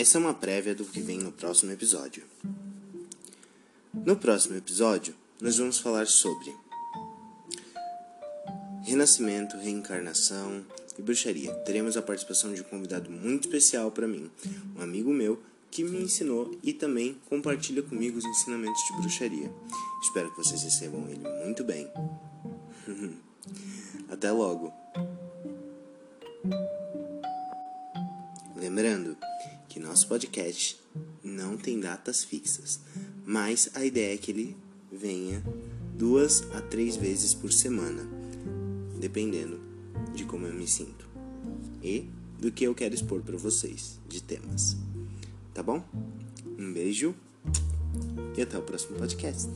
Essa é uma prévia do que vem no próximo episódio. No próximo episódio, nós vamos falar sobre renascimento, reencarnação e bruxaria. Teremos a participação de um convidado muito especial para mim, um amigo meu que me ensinou e também compartilha comigo os ensinamentos de bruxaria. Espero que vocês recebam ele muito bem. Até logo! Lembrando que nosso podcast não tem datas fixas, mas a ideia é que ele venha duas a três vezes por semana, dependendo de como eu me sinto e do que eu quero expor para vocês de temas. Tá bom? Um beijo e até o próximo podcast.